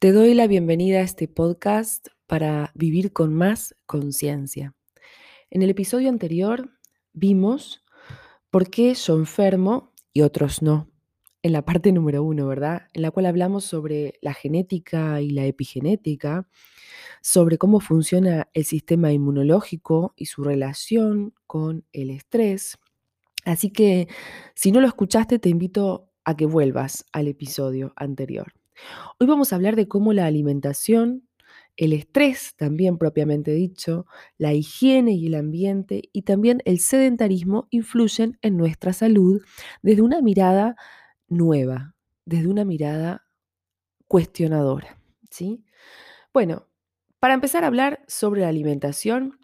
Te doy la bienvenida a este podcast para vivir con más conciencia. En el episodio anterior vimos por qué yo enfermo y otros no. En la parte número uno, ¿verdad? En la cual hablamos sobre la genética y la epigenética, sobre cómo funciona el sistema inmunológico y su relación con el estrés. Así que si no lo escuchaste, te invito a que vuelvas al episodio anterior. Hoy vamos a hablar de cómo la alimentación, el estrés también propiamente dicho, la higiene y el ambiente y también el sedentarismo influyen en nuestra salud desde una mirada nueva, desde una mirada cuestionadora. ¿sí? Bueno, para empezar a hablar sobre la alimentación,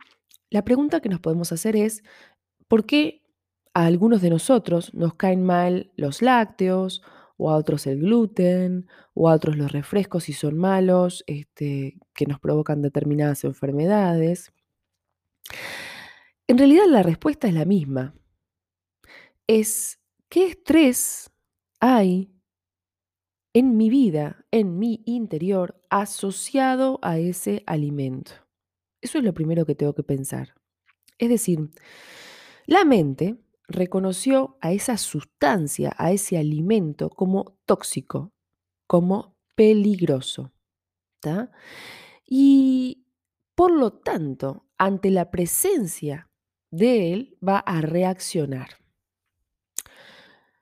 la pregunta que nos podemos hacer es, ¿por qué a algunos de nosotros nos caen mal los lácteos o a otros el gluten, o a otros los refrescos si son malos, este, que nos provocan determinadas enfermedades. En realidad la respuesta es la misma. Es qué estrés hay en mi vida, en mi interior, asociado a ese alimento. Eso es lo primero que tengo que pensar. Es decir, la mente reconoció a esa sustancia, a ese alimento como tóxico, como peligroso. Y por lo tanto, ante la presencia de él, va a reaccionar.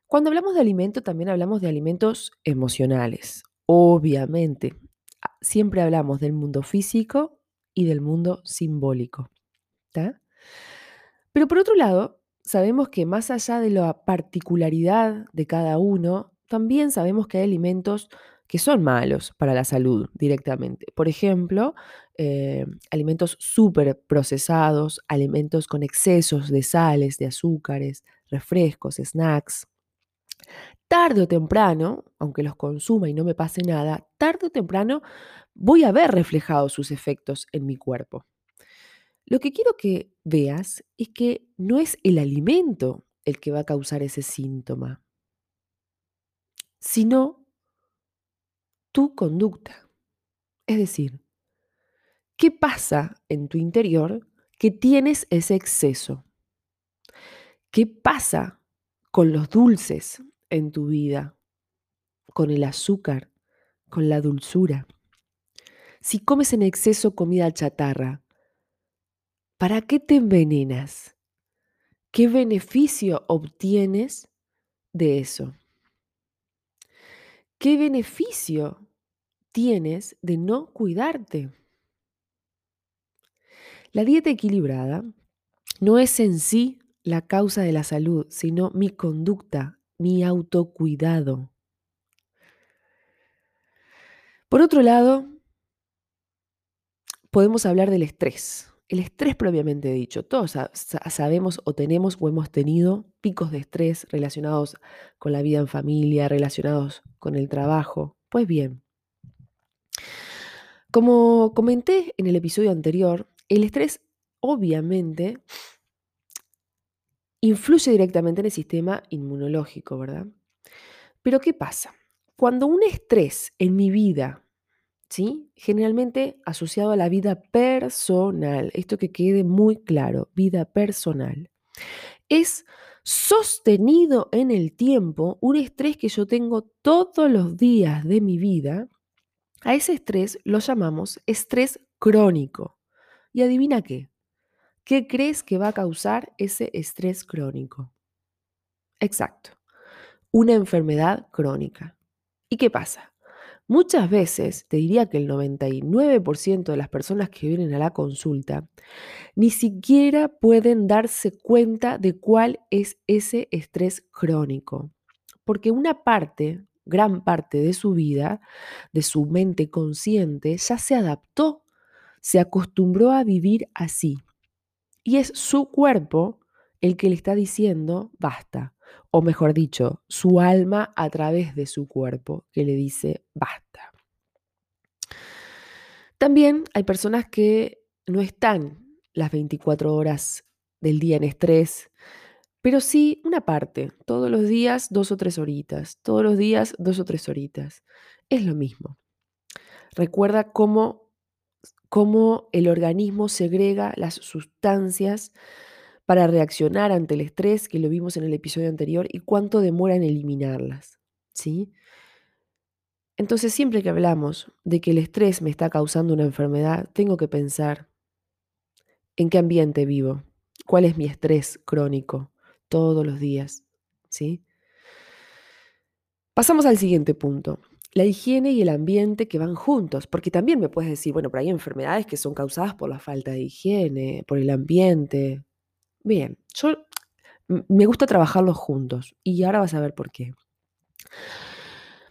Cuando hablamos de alimento, también hablamos de alimentos emocionales. Obviamente, siempre hablamos del mundo físico y del mundo simbólico. Pero por otro lado, sabemos que más allá de la particularidad de cada uno, también sabemos que hay alimentos que son malos para la salud directamente. Por ejemplo, eh, alimentos súper procesados, alimentos con excesos de sales, de azúcares, refrescos, snacks. Tarde o temprano, aunque los consuma y no me pase nada, tarde o temprano voy a ver reflejados sus efectos en mi cuerpo. Lo que quiero que veas es que no es el alimento el que va a causar ese síntoma, sino tu conducta. Es decir, ¿qué pasa en tu interior que tienes ese exceso? ¿Qué pasa con los dulces en tu vida? Con el azúcar, con la dulzura. Si comes en exceso comida chatarra, ¿Para qué te envenenas? ¿Qué beneficio obtienes de eso? ¿Qué beneficio tienes de no cuidarte? La dieta equilibrada no es en sí la causa de la salud, sino mi conducta, mi autocuidado. Por otro lado, podemos hablar del estrés. El estrés propiamente dicho, todos sabemos o tenemos o hemos tenido picos de estrés relacionados con la vida en familia, relacionados con el trabajo. Pues bien, como comenté en el episodio anterior, el estrés obviamente influye directamente en el sistema inmunológico, ¿verdad? Pero ¿qué pasa? Cuando un estrés en mi vida ¿sí? Generalmente asociado a la vida personal. Esto que quede muy claro, vida personal. Es sostenido en el tiempo un estrés que yo tengo todos los días de mi vida. A ese estrés lo llamamos estrés crónico. Y adivina qué. ¿Qué crees que va a causar ese estrés crónico? Exacto. Una enfermedad crónica. ¿Y qué pasa? Muchas veces, te diría que el 99% de las personas que vienen a la consulta ni siquiera pueden darse cuenta de cuál es ese estrés crónico, porque una parte, gran parte de su vida, de su mente consciente, ya se adaptó, se acostumbró a vivir así. Y es su cuerpo el que le está diciendo, basta, o mejor dicho, su alma a través de su cuerpo, que le dice, basta. También hay personas que no están las 24 horas del día en estrés, pero sí una parte, todos los días dos o tres horitas, todos los días dos o tres horitas. Es lo mismo. recuerda cómo, cómo el organismo segrega las sustancias para reaccionar ante el estrés, que lo vimos en el episodio anterior, y cuánto demora en eliminarlas. ¿sí? Entonces, siempre que hablamos de que el estrés me está causando una enfermedad, tengo que pensar en qué ambiente vivo, cuál es mi estrés crónico todos los días. ¿sí? Pasamos al siguiente punto. La higiene y el ambiente que van juntos, porque también me puedes decir, bueno, pero hay enfermedades que son causadas por la falta de higiene, por el ambiente. Bien, yo me gusta trabajarlos juntos y ahora vas a ver por qué.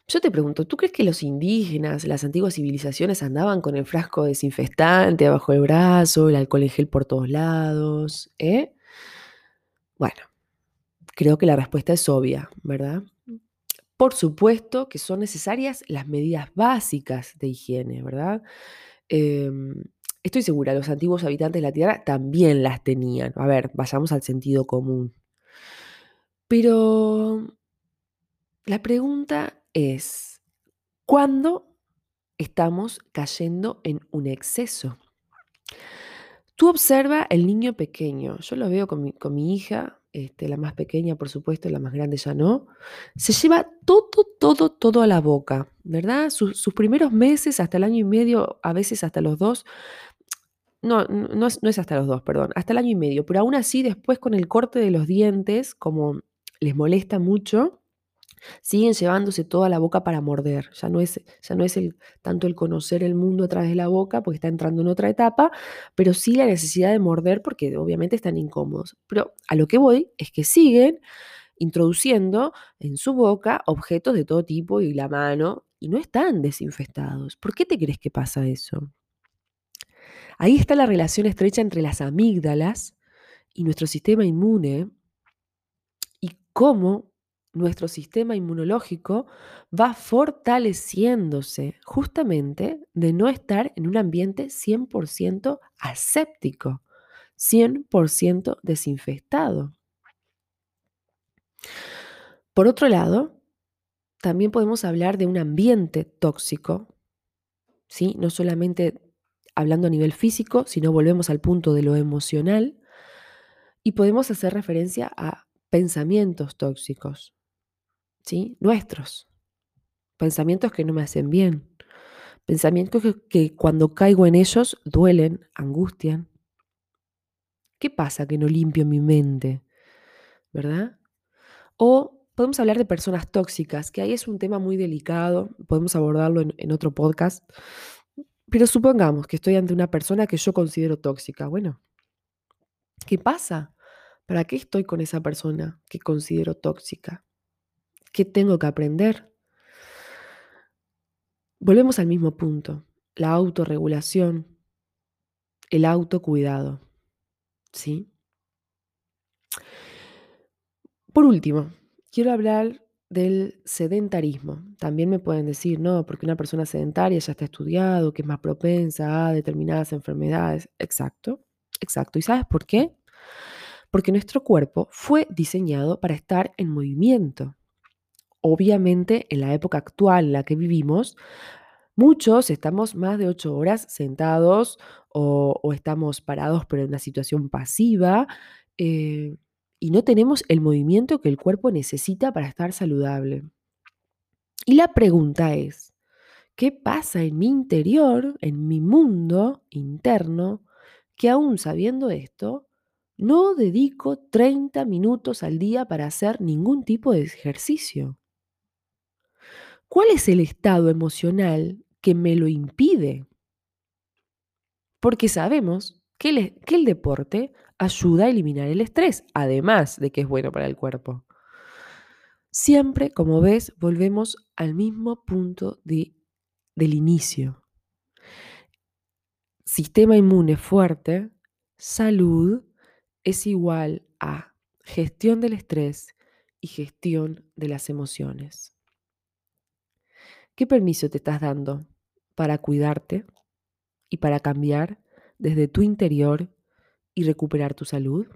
Yo te pregunto, ¿tú crees que los indígenas, las antiguas civilizaciones andaban con el frasco desinfectante abajo del brazo, el alcohol en gel por todos lados? ¿Eh? Bueno, creo que la respuesta es obvia, ¿verdad? Por supuesto que son necesarias las medidas básicas de higiene, ¿verdad? Em, estoy segura, los antiguos habitantes de la Tierra también las tenían. A ver, vayamos al sentido común. Pero la pregunta es, ¿cuándo estamos cayendo en un exceso? Tú observa el niño pequeño, yo lo veo con mi, hija, este, la más pequeña por supuesto, la más grande ya no, se lleva todo, todo, todo a la boca, ¿verdad? Sus, primeros meses, hasta el año y medio, a veces hasta los dos, no, no es, no es hasta los dos, perdón, hasta el año y medio, pero aún así después con el corte de los dientes, como les molesta mucho, siguen llevándose toda la boca para morder. Ya no es, ya no es el, tanto el conocer el mundo a través de la boca, porque está entrando en otra etapa, pero sí la necesidad de morder porque obviamente están incómodos. Pero a lo que voy es que siguen introduciendo en su boca objetos de todo tipo y la mano y no están desinfestados. ¿Por qué te crees que pasa eso? Ahí está la relación estrecha entre las amígdalas y nuestro sistema inmune y cómo nuestro sistema inmunológico va fortaleciéndose justamente de no estar en un ambiente 100% aséptico, 100% desinfectado. Por otro lado, también podemos hablar de un ambiente tóxico, ¿sí? no solamente hablando a nivel físico, sino volvemos al punto de lo emocional, y podemos hacer referencia a pensamientos tóxicos, ¿sí? Nuestros. Pensamientos que no me hacen bien. Pensamientos que, cuando caigo en ellos duelen, angustian. ¿Qué pasa que no limpio mi mente? ¿Verdad? O podemos hablar de personas tóxicas, que ahí es un tema muy delicado, podemos abordarlo en otro podcast. Pero supongamos que estoy ante una persona que yo considero tóxica. Bueno, ¿qué pasa? ¿Para qué estoy con esa persona que considero tóxica? ¿Qué tengo que aprender? Volvemos al mismo punto, la autorregulación, el autocuidado. ¿Sí? Por último, quiero hablar del sedentarismo. También me pueden decir, no, porque una persona sedentaria ya está estudiado, que es más propensa a determinadas enfermedades. Exacto, exacto. ¿Y sabes por qué? Porque nuestro cuerpo fue diseñado para estar en movimiento. Obviamente, en la época actual en la que vivimos, muchos estamos más de ocho horas sentados o, estamos parados pero en una situación pasiva eh, y no tenemos el movimiento que el cuerpo necesita para estar saludable. Y la pregunta es, ¿qué pasa en mi interior, en mi mundo interno, que aún sabiendo esto, no dedico 30 minutos al día para hacer ningún tipo de ejercicio? ¿Cuál es el estado emocional que me lo impide? Porque sabemos que el, que el, deporte ayuda a eliminar el estrés, además de que es bueno para el cuerpo. Siempre, como ves, volvemos al mismo punto de, del inicio. Sistema inmune fuerte, salud, es igual a gestión del estrés y gestión de las emociones. ¿Qué permiso te estás dando para cuidarte y para cambiar desde tu interior y recuperar tu salud?